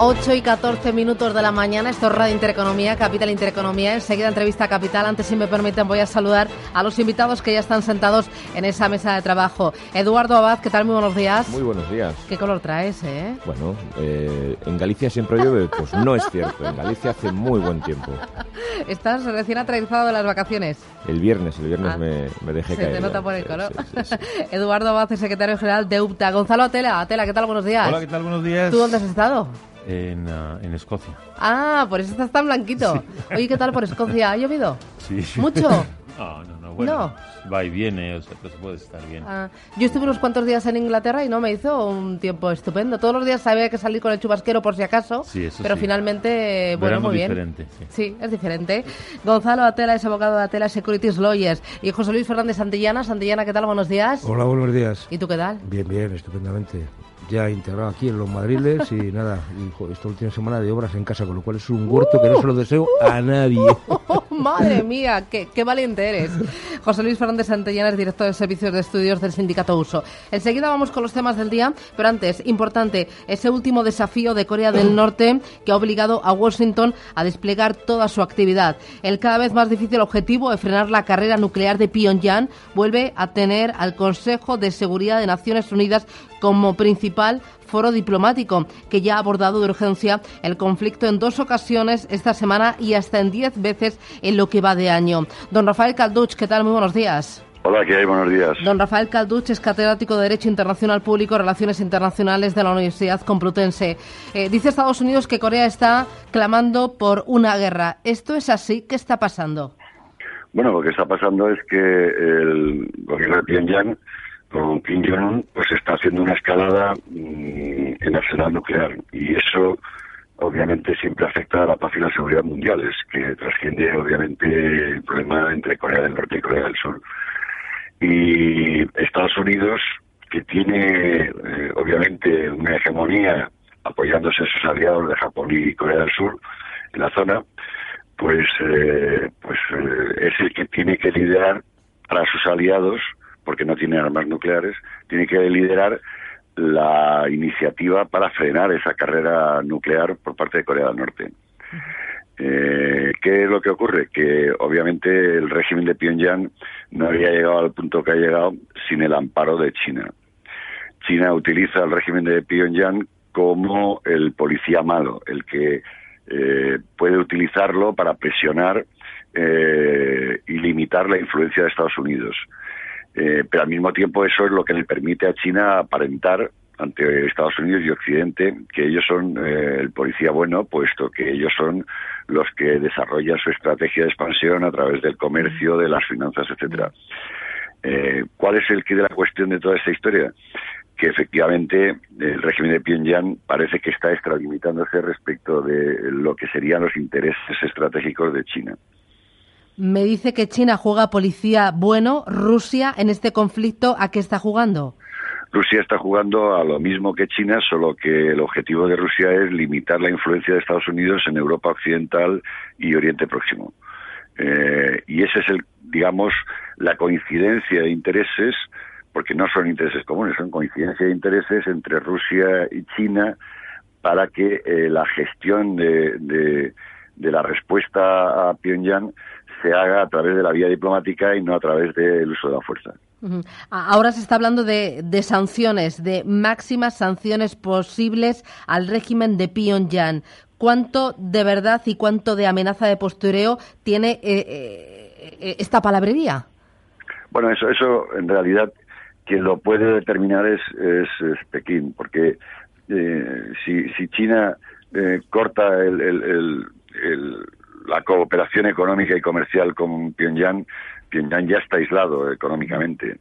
8 y 14 minutos de la mañana, esto es Radio Intereconomía, Capital Intereconomía. Enseguida entrevista Capital. Antes, si me permiten, voy a saludar a los invitados que ya están sentados en esa mesa de trabajo. Eduardo Abad, ¿qué tal? Muy buenos días. Muy buenos días. ¿Qué color traes, eh? Bueno, eh, en Galicia siempre llueve. Pues no es cierto. En Galicia hace muy buen tiempo. ¿Estás recién aterrizado de las vacaciones? El viernes, el viernes Ah. me, me dejé Se caer. te nota por el color. sí, sí, sí. Eduardo Abad, secretario general de UPTA. Gonzalo Atela, Atela, ¿qué tal? Buenos días. Hola, ¿qué tal? Buenos días. ¿Tú dónde has estado? En, ah, en Escocia. Ah, por eso estás tan blanquito. Oye, ¿qué tal por Escocia? ¿Ha llovido? Sí. ¿Mucho? No, no, no. Bueno, va y viene, o sea, pues puede estar bien. Ah, yo estuve unos cuantos días en Inglaterra y no me hizo un tiempo estupendo. Todos los días había que salir con el chubasquero por si acaso, Sí, eso pero sí. finalmente, bueno, Verano muy bien. diferente, sí. Sí, es diferente. Gonzalo Atela es abogado de Atela Securities Lawyers y José Luis Fernández Santillana. Santillana, ¿qué tal? Buenos días. Hola, buenos días. ¿Y tú qué tal? Bien, bien, estupendamente. Ya integrado aquí en los madriles y nada, y, esta última semana de obras en casa, con lo cual es un huerto que no se lo deseo a nadie. Madre mía, qué, valiente eres. José Luis Fernández Santillana es director de servicios de estudios del sindicato USO. Enseguida vamos con los temas del día, pero antes, importante, ese último desafío de Corea del Norte que ha obligado a Washington a desplegar toda su actividad. El cada vez más difícil objetivo de frenar la carrera nuclear de Pyongyang vuelve a tener al Consejo de Seguridad de Naciones Unidas como principal foro diplomático, que ya ha abordado de urgencia el conflicto en dos ocasiones esta semana y hasta en diez veces en lo que va de año. Don Rafael Calduch, ¿qué tal? Muy buenos días. Hola, ¿qué hay? Buenos días. Don Rafael Calduch es catedrático de Derecho Internacional Público y Relaciones Internacionales de la Universidad Complutense. Eh, dice Estados Unidos que Corea está clamando por una guerra. ¿Esto es así? ¿Qué está pasando? Bueno, lo que está pasando es que el gobierno de Pyongyang, con Kim Jong-un, pues está haciendo una escalada mm, en arsenal nuclear. Y eso, obviamente, siempre afecta a la paz y la seguridad mundiales, que trasciende, obviamente, el problema entre Corea del Norte y Corea del Sur. Y Estados Unidos, que tiene, eh, obviamente, una hegemonía apoyándose en sus aliados de Japón y Corea del Sur en la zona, pues, eh, pues eh, es el que tiene que liderar para sus aliados, porque no tiene armas nucleares, tiene que liderar la iniciativa para frenar esa carrera nuclear por parte de Corea del Norte. Eh, ¿Qué es lo que ocurre? Que obviamente el régimen de Pyongyang no había llegado al punto que ha llegado sin el amparo de China. China utiliza el régimen de Pyongyang como el policía malo, el que eh, puede utilizarlo para presionar eh, y limitar la influencia de Estados Unidos. Eh, pero al mismo tiempo eso es lo que le permite a China aparentar ante Estados Unidos y Occidente que ellos son eh, el policía bueno, puesto que ellos son los que desarrollan su estrategia de expansión a través del comercio, de las finanzas, etcétera. Eh, ¿Cuál es el quid de la cuestión de toda esta historia? Que efectivamente el régimen de Pyongyang parece que está extralimitándose respecto de lo que serían los intereses estratégicos de China. Me dice que China juega policía bueno, Rusia en este conflicto, ¿a qué está jugando? Rusia está jugando a lo mismo que China, solo que el objetivo de Rusia es limitar la influencia de Estados Unidos en Europa Occidental y Oriente Próximo. Eh, y ese es el, digamos, la coincidencia de intereses, porque no son intereses comunes, son coincidencia de intereses entre Rusia y China para que eh, la gestión de, de la respuesta a Pyongyang se haga a través de la vía diplomática y no a través del uso de la fuerza. Ahora se está hablando de, de sanciones, de máximas sanciones posibles al régimen de Pyongyang. ¿Cuánto de verdad y cuánto de amenaza de postureo tiene eh, eh, eh, esta palabrería? Bueno, eso, eso en realidad quien lo puede determinar es, es, es Pekín, porque eh, si, si China eh, corta el, el- el- el- la cooperación económica y comercial con Pyongyang, Pyongyang ya está aislado económicamente.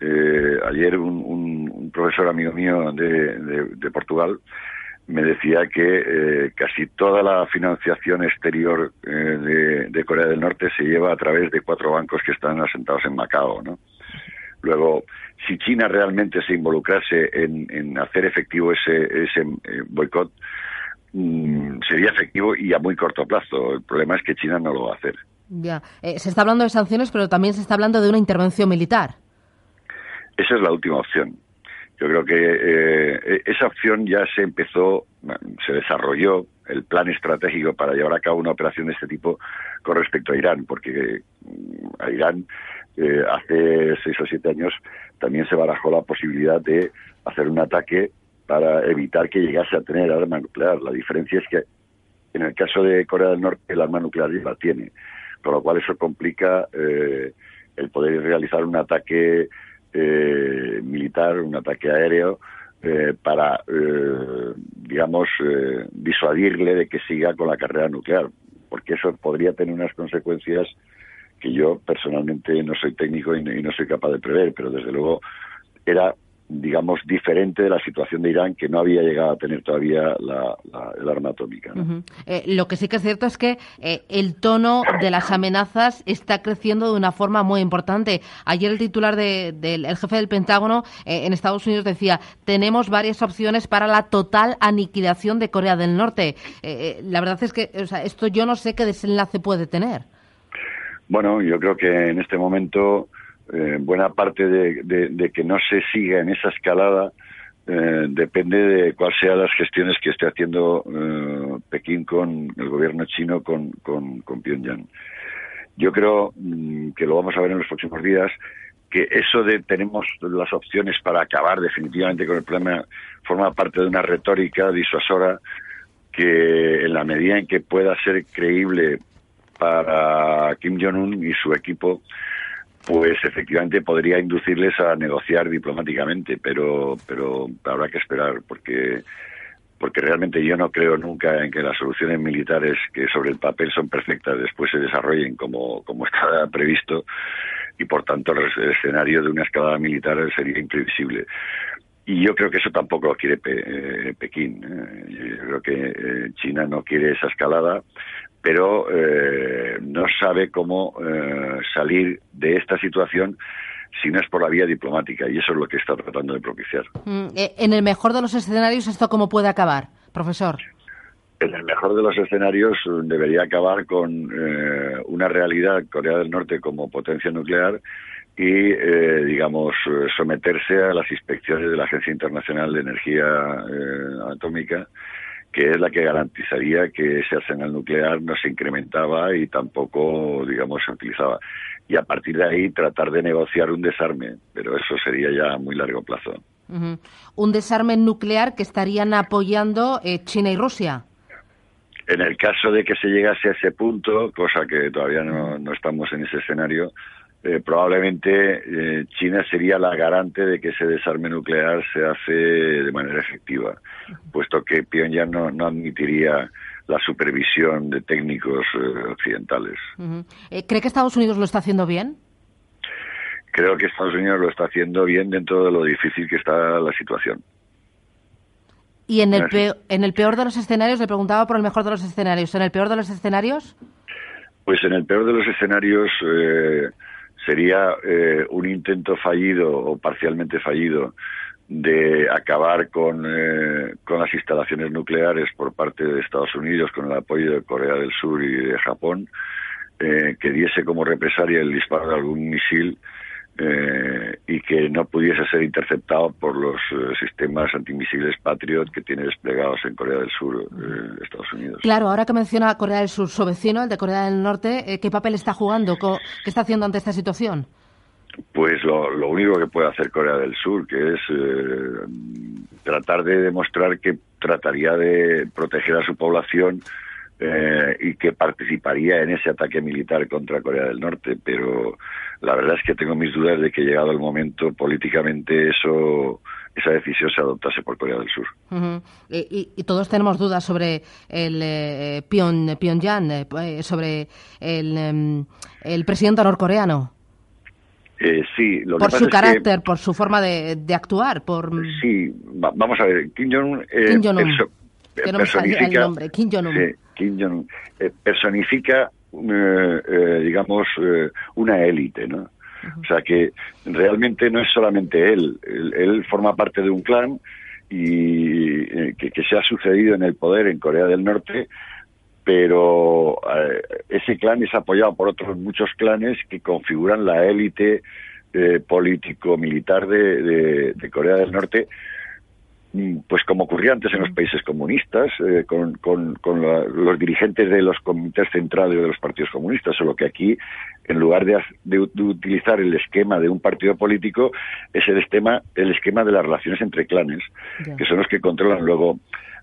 Eh, ayer un, un- un profesor amigo mío de, de- Portugal me decía que eh, casi toda la financiación exterior eh, de, Corea del Norte se lleva a través de cuatro bancos que están asentados en Macao, ¿no? Luego, si China realmente se involucrase en, en hacer efectivo ese, ese eh, boicot, sería efectivo y a muy corto plazo. El problema es que China no lo va a hacer. Ya. Eh, se está hablando de sanciones, pero también se está hablando de una intervención militar. Esa es la última opción. Yo creo que eh, esa opción ya se empezó, se desarrolló el plan estratégico para llevar a cabo una operación de este tipo con respecto a Irán, porque mm, a Irán eh, hace seis o siete años también se barajó la posibilidad de hacer un ataque para evitar que llegase a tener arma nuclear. La diferencia es que en el caso de Corea del Norte el arma nuclear ya la tiene, con lo cual eso complica eh, el poder realizar un ataque eh, militar, un ataque aéreo, eh, para, eh, digamos, eh, disuadirle de que siga con la carrera nuclear, porque eso podría tener unas consecuencias que yo personalmente no soy técnico y no soy capaz de prever, pero desde luego era digamos, diferente de la situación de Irán, que no había llegado a tener todavía la, el arma atómica. Eh, lo que sí que es cierto es que eh, el tono de las amenazas está creciendo de una forma muy importante. Ayer el titular del de, jefe del Pentágono eh, en Estados Unidos decía, tenemos varias opciones para la total aniquilación de Corea del Norte. la verdad es que o sea, esto yo no sé qué desenlace puede tener. Bueno, yo creo que en este momento eh, buena parte de, que no se siga en esa escalada eh, depende de cuáles sean las gestiones que esté haciendo eh, Pekín con el gobierno chino, con, con, Pyongyang. Yo creo mm, que lo vamos a ver en los próximos días, que eso de tenemos las opciones para acabar definitivamente con el problema forma parte de una retórica disuasora que en la medida en que pueda ser creíble para Kim Jong-un y su equipo, pues efectivamente podría inducirles a negociar diplomáticamente, pero, pero habrá que esperar porque porque realmente yo no creo nunca en que las soluciones militares que sobre el papel son perfectas después se desarrollen como, como está previsto y por tanto el escenario de una escalada militar sería imprevisible. Y yo creo que eso tampoco lo quiere eh, Pekín. ¿eh? Yo creo que eh, China no quiere esa escalada pero eh, no sabe cómo eh, salir de esta situación si no es por la vía diplomática, y eso es lo que está tratando de propiciar. Mm, eh, en el mejor de los escenarios, ¿esto cómo puede acabar, profesor? En el mejor de los escenarios debería acabar con una realidad Corea del Norte como potencia nuclear y, digamos, someterse a las inspecciones de la Agencia Internacional de Energía Atómica que es la que garantizaría que ese arsenal nuclear no se incrementaba y tampoco, digamos, se utilizaba. Y a partir de ahí tratar de negociar un desarme, pero eso sería ya a muy largo plazo. Un desarme nuclear que estarían apoyando eh, China y Rusia. En el caso de que se llegase a ese punto, cosa que todavía no, no estamos en ese escenario, eh, probablemente eh, China sería la garante de que ese desarme nuclear se hace de manera efectiva, puesto que Pyongyang no, no admitiría la supervisión de técnicos eh, occidentales. ¿Cree que Estados Unidos lo está haciendo bien? Creo que Estados Unidos lo está haciendo bien dentro de lo difícil que está la situación. ¿Y en el, peor, en el peor de los escenarios? Le preguntaba por el mejor de los escenarios. ¿En el peor de los escenarios? Pues en el peor de los escenarios sería eh, un intento fallido o parcialmente fallido de acabar con, eh, con las instalaciones nucleares por parte de Estados Unidos con el apoyo de Corea del Sur y de Japón, eh, que diese como represalia el disparo de algún misil eh, y que no pudiese ser interceptado por los eh, sistemas antimisiles Patriot que tiene desplegados en Corea del Sur, eh, Estados Unidos. Claro, ahora que menciona Corea del Sur, su vecino, el de Corea del Norte, ¿qué papel está jugando? ¿Qué está haciendo ante esta situación? Pues lo, lo único que puede hacer Corea del Sur, que es tratar de demostrar que trataría de proteger a su población eh, y que participaría en ese ataque militar contra Corea del Norte, pero la verdad es que tengo mis dudas de que llegado el momento políticamente eso esa decisión se adoptase por Corea del Sur. y, todos tenemos dudas sobre el eh, Pyongyang, eh, sobre el, em, el presidente norcoreano. Eh, sí, lo por su carácter, por su forma de, actuar, por sí, vamos a ver, Kim Jong-un Kim Jong que no me el nombre, Kim Jong-un. Kim Jong eh, personifica, eh, eh, digamos, una élite, ¿no? O sea que realmente no es solamente él, él, forma parte de un clan y eh, que, se ha sucedido en el poder en Corea del Norte, pero eh, ese clan es apoyado por otros muchos clanes que configuran la élite eh, político-militar de, Corea del Norte, pues como ocurría antes en los países comunistas, con, los dirigentes de los comités centrales de los partidos comunistas, solo que aquí, en lugar de, utilizar el esquema de un partido político, es el esquema, el esquema de las relaciones entre clanes, que son los que controlan. Luego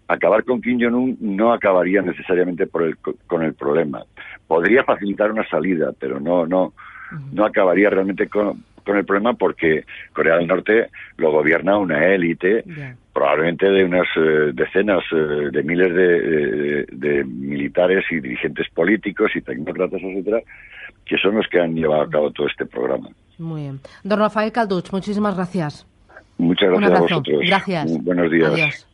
acabar con Kim Jong-un no acabaría necesariamente por el, con el problema. Podría facilitar una salida, pero no, no, no acabaría realmente con, el problema porque Corea del Norte lo gobierna una élite, probablemente de unas eh, decenas eh, de miles de, militares y dirigentes políticos y tecnócratas, etcétera, que son los que han llevado a cabo todo este programa. Muy bien. Don Rafael Calduch, muchísimas gracias. Muchas gracias a vosotros. Gracias. Buenos días.